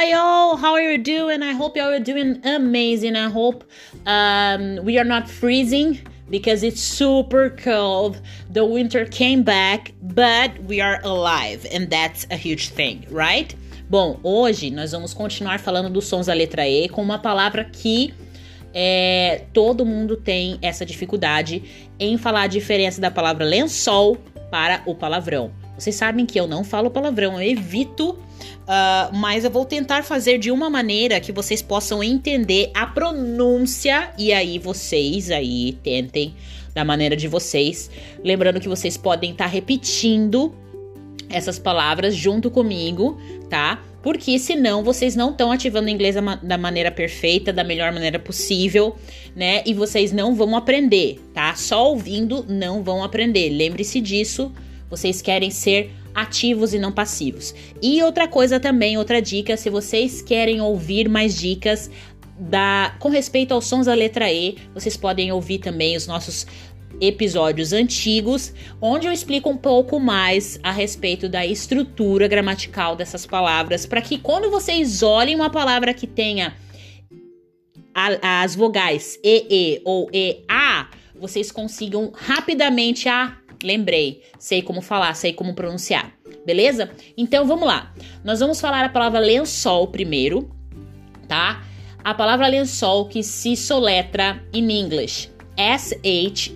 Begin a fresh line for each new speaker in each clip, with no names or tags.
Hi all, how are you doing? I hope you are doing amazing. I hope um, we are not freezing because it's super cold. The winter came back, but we are alive, and that's a huge thing, right? Bom, hoje nós vamos continuar falando dos sons da letra E com uma palavra que é, todo mundo tem essa dificuldade em falar a diferença da palavra lençol para o palavrão. Vocês sabem que eu não falo palavrão, eu evito, uh, mas eu vou tentar fazer de uma maneira que vocês possam entender a pronúncia e aí vocês aí tentem da maneira de vocês. Lembrando que vocês podem estar tá repetindo essas palavras junto comigo, tá? Porque senão vocês não estão ativando o inglês da maneira perfeita, da melhor maneira possível, né? E vocês não vão aprender, tá? Só ouvindo não vão aprender. Lembre-se disso vocês querem ser ativos e não passivos. E outra coisa também, outra dica, se vocês querem ouvir mais dicas da com respeito aos sons da letra E, vocês podem ouvir também os nossos episódios antigos, onde eu explico um pouco mais a respeito da estrutura gramatical dessas palavras, para que quando vocês olhem uma palavra que tenha as vogais e, e ou e, a, vocês consigam rapidamente a Lembrei, sei como falar, sei como pronunciar. Beleza? Então vamos lá. Nós vamos falar a palavra lençol primeiro, tá? A palavra lençol que se soletra em inglês. S-H-E-E-T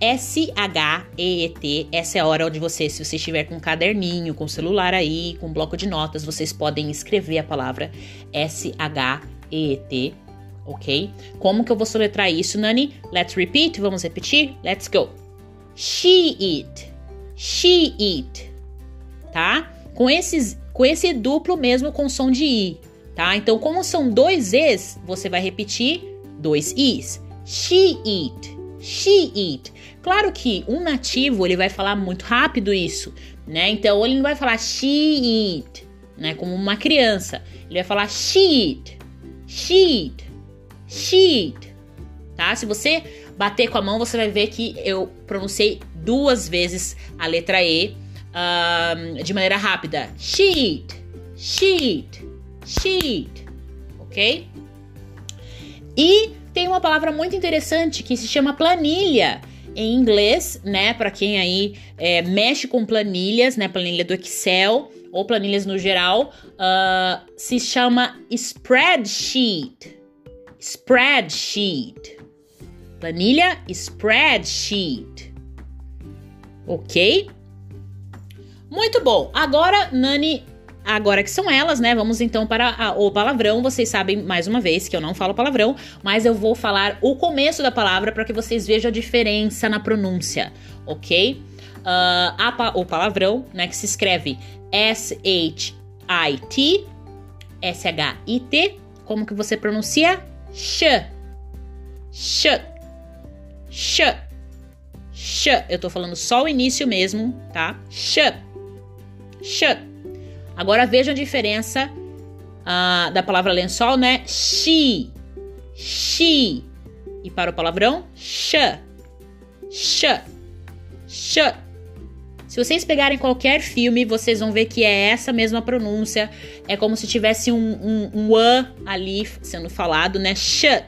S-H-E-E-T. Essa é a hora onde você, se você estiver com um caderninho, com um celular aí, com um bloco de notas, vocês podem escrever a palavra S-H-E-E-T, ok? Como que eu vou soletrar isso, Nani? Let's repeat. Vamos repetir? Let's go. She eat. She eat. Tá? Com, esses, com esse duplo mesmo com som de i. Tá? Então, como são dois es, você vai repetir dois is. She eat. She eat. Claro que um nativo ele vai falar muito rápido isso, né? Então ele não vai falar she eat, né? Como uma criança. Ele vai falar she eat. She eat. She eat. Tá? Se você bater com a mão, você vai ver que eu pronunciei duas vezes a letra E de maneira rápida. Sheet, sheet, sheet, ok? E tem uma palavra muito interessante que se chama planilha em inglês, né? Para quem aí é, mexe com planilhas, né? Planilha do Excel ou planilhas no geral, uh, se chama spreadsheet. Spreadsheet. Planilha spreadsheet. Ok? Muito bom. Agora, Nani, agora que são elas, né? Vamos então para a, o palavrão. Vocês sabem mais uma vez que eu não falo palavrão, mas eu vou falar o começo da palavra para que vocês vejam a diferença na pronúncia, ok? Uh, a, o palavrão, né? Que se escreve S-H-I-T, S-H-I-T. Como que você pronuncia? Sh. Sh. Sh. Sh. Eu tô falando só o início mesmo, tá? Sh. Sh. Agora vejam a diferença uh, da palavra lençol, né? She. She. E para o palavrão, sh. Sh. Sh. Se vocês pegarem qualquer filme, vocês vão ver que é essa mesma pronúncia. É como se tivesse um, um, um a ali sendo falado, né? Sh.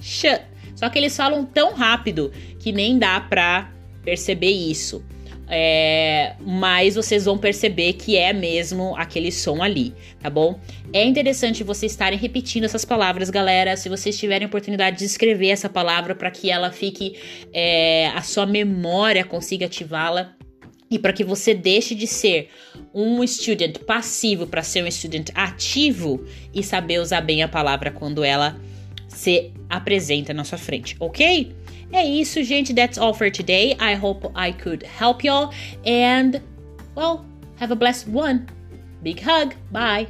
Sh. Só que eles falam tão rápido que nem dá pra perceber isso. É, mas vocês vão perceber que é mesmo aquele som ali, tá bom? É interessante vocês estarem repetindo essas palavras, galera. Se vocês tiverem oportunidade de escrever essa palavra para que ela fique, é, a sua memória consiga ativá-la e para que você deixe de ser um estudante passivo para ser um estudante ativo e saber usar bem a palavra quando ela se apresenta na sua frente, ok? É isso, gente. That's all for today. I hope I could help y'all. And, well, have a blessed one. Big hug. Bye.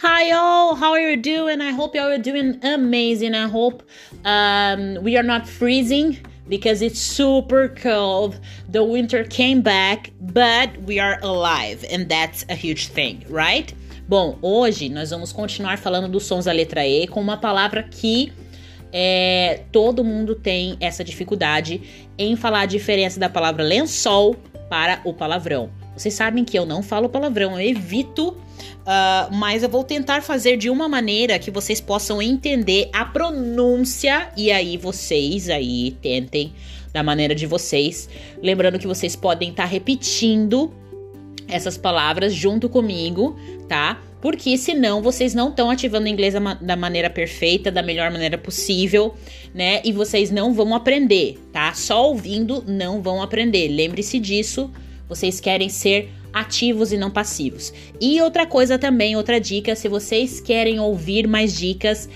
Hi all, how are you doing? I hope y'all are doing amazing. I hope um, we are not freezing because it's super cold. The winter came back, but we are alive, and that's a huge thing, right? Bom, hoje nós vamos continuar falando dos sons da letra E com uma palavra que é, todo mundo tem essa dificuldade em falar a diferença da palavra lençol para o palavrão. Vocês sabem que eu não falo palavrão, eu evito, uh, mas eu vou tentar fazer de uma maneira que vocês possam entender a pronúncia e aí vocês aí tentem da maneira de vocês. Lembrando que vocês podem estar tá repetindo essas palavras junto comigo, tá? Porque senão vocês não estão ativando o inglês da maneira perfeita, da melhor maneira possível, né? E vocês não vão aprender, tá? Só ouvindo não vão aprender. Lembre-se disso vocês querem ser ativos e não passivos. E outra coisa também, outra dica, se vocês querem ouvir mais dicas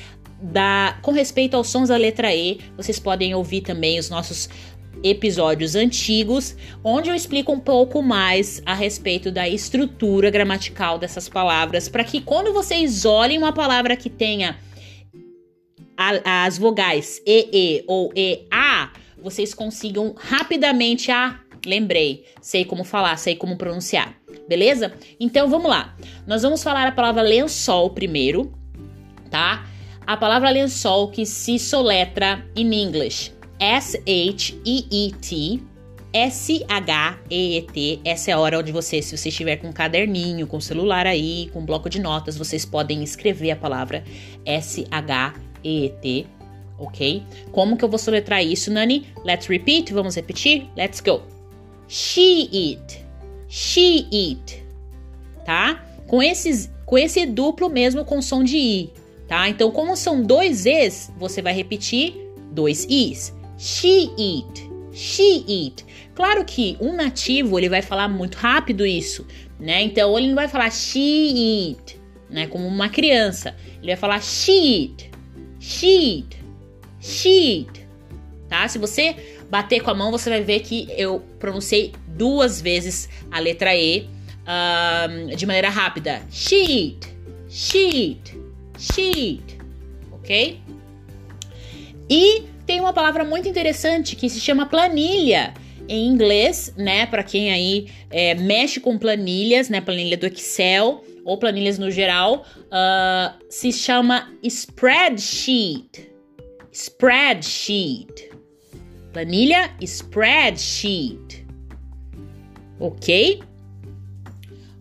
da com respeito aos sons da letra E, vocês podem ouvir também os nossos episódios antigos, onde eu explico um pouco mais a respeito da estrutura gramatical dessas palavras, para que quando vocês olhem uma palavra que tenha a, as vogais e, e ou e, a, vocês consigam rapidamente a Lembrei, sei como falar, sei como pronunciar. Beleza? Então vamos lá. Nós vamos falar a palavra lençol primeiro, tá? A palavra lençol que se soletra em inglês S-H-E-E-T. S-H-E-E-T. Essa é a hora onde você, se você estiver com um caderninho, com celular aí, com um bloco de notas, vocês podem escrever a palavra S-H-E-E-T, ok? Como que eu vou soletrar isso, Nani? Let's repeat, vamos repetir? Let's go! She eat, she eat, tá? Com esses, com esse duplo mesmo com som de i, tá? Então, como são dois es, você vai repetir dois is. She eat, she eat. Claro que um nativo ele vai falar muito rápido isso, né? Então ele não vai falar she eat, né? Como uma criança, ele vai falar she eat, she eat, she eat, tá? Se você bater com a mão, você vai ver que eu pronunciei duas vezes a letra E de maneira rápida. Sheet, sheet, sheet, ok? E tem uma palavra muito interessante que se chama planilha em inglês, né? Para quem aí é, mexe com planilhas, né? Planilha do Excel ou planilhas no geral, uh, se chama spreadsheet. Spreadsheet. Planilha spreadsheet. Ok?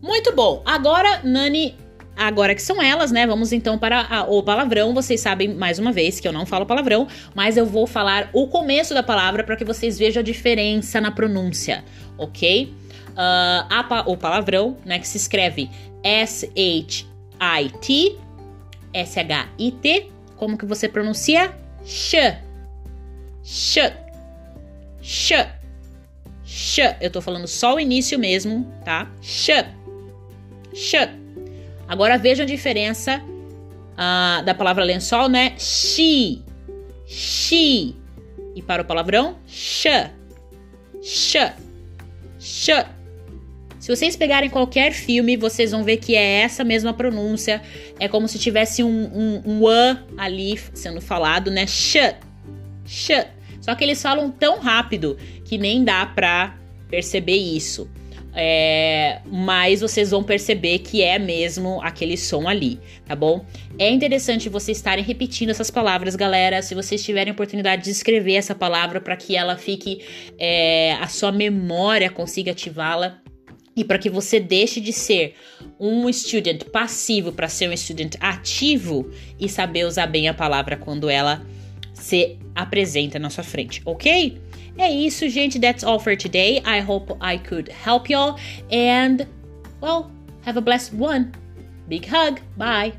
Muito bom. Agora, Nani, agora que são elas, né? Vamos então para a, o palavrão. Vocês sabem mais uma vez que eu não falo palavrão, mas eu vou falar o começo da palavra para que vocês vejam a diferença na pronúncia, ok? Uh, a, o palavrão, né? Que se escreve S-H-I-T, S-H-I-T. Como que você pronuncia? Sh. Sh sh. Sh. Eu tô falando só o início mesmo, tá? Sh. Sh. Agora vejam a diferença uh, da palavra lençol, né? She. She. E para o palavrão, sh. Sh. Sh. Se vocês pegarem qualquer filme, vocês vão ver que é essa mesma pronúncia. É como se tivesse um, um, um a ali sendo falado, né? Sh. Sh. Só que eles falam tão rápido que nem dá pra perceber isso. É, mas vocês vão perceber que é mesmo aquele som ali, tá bom? É interessante vocês estarem repetindo essas palavras, galera. Se vocês tiverem oportunidade de escrever essa palavra para que ela fique, é, a sua memória consiga ativá-la e para que você deixe de ser um estudante passivo para ser um estudante ativo e saber usar bem a palavra quando ela se apresenta na sua frente, ok? É isso, gente. That's all for today. I hope I could help y'all. And, well, have a blessed one. Big hug. Bye.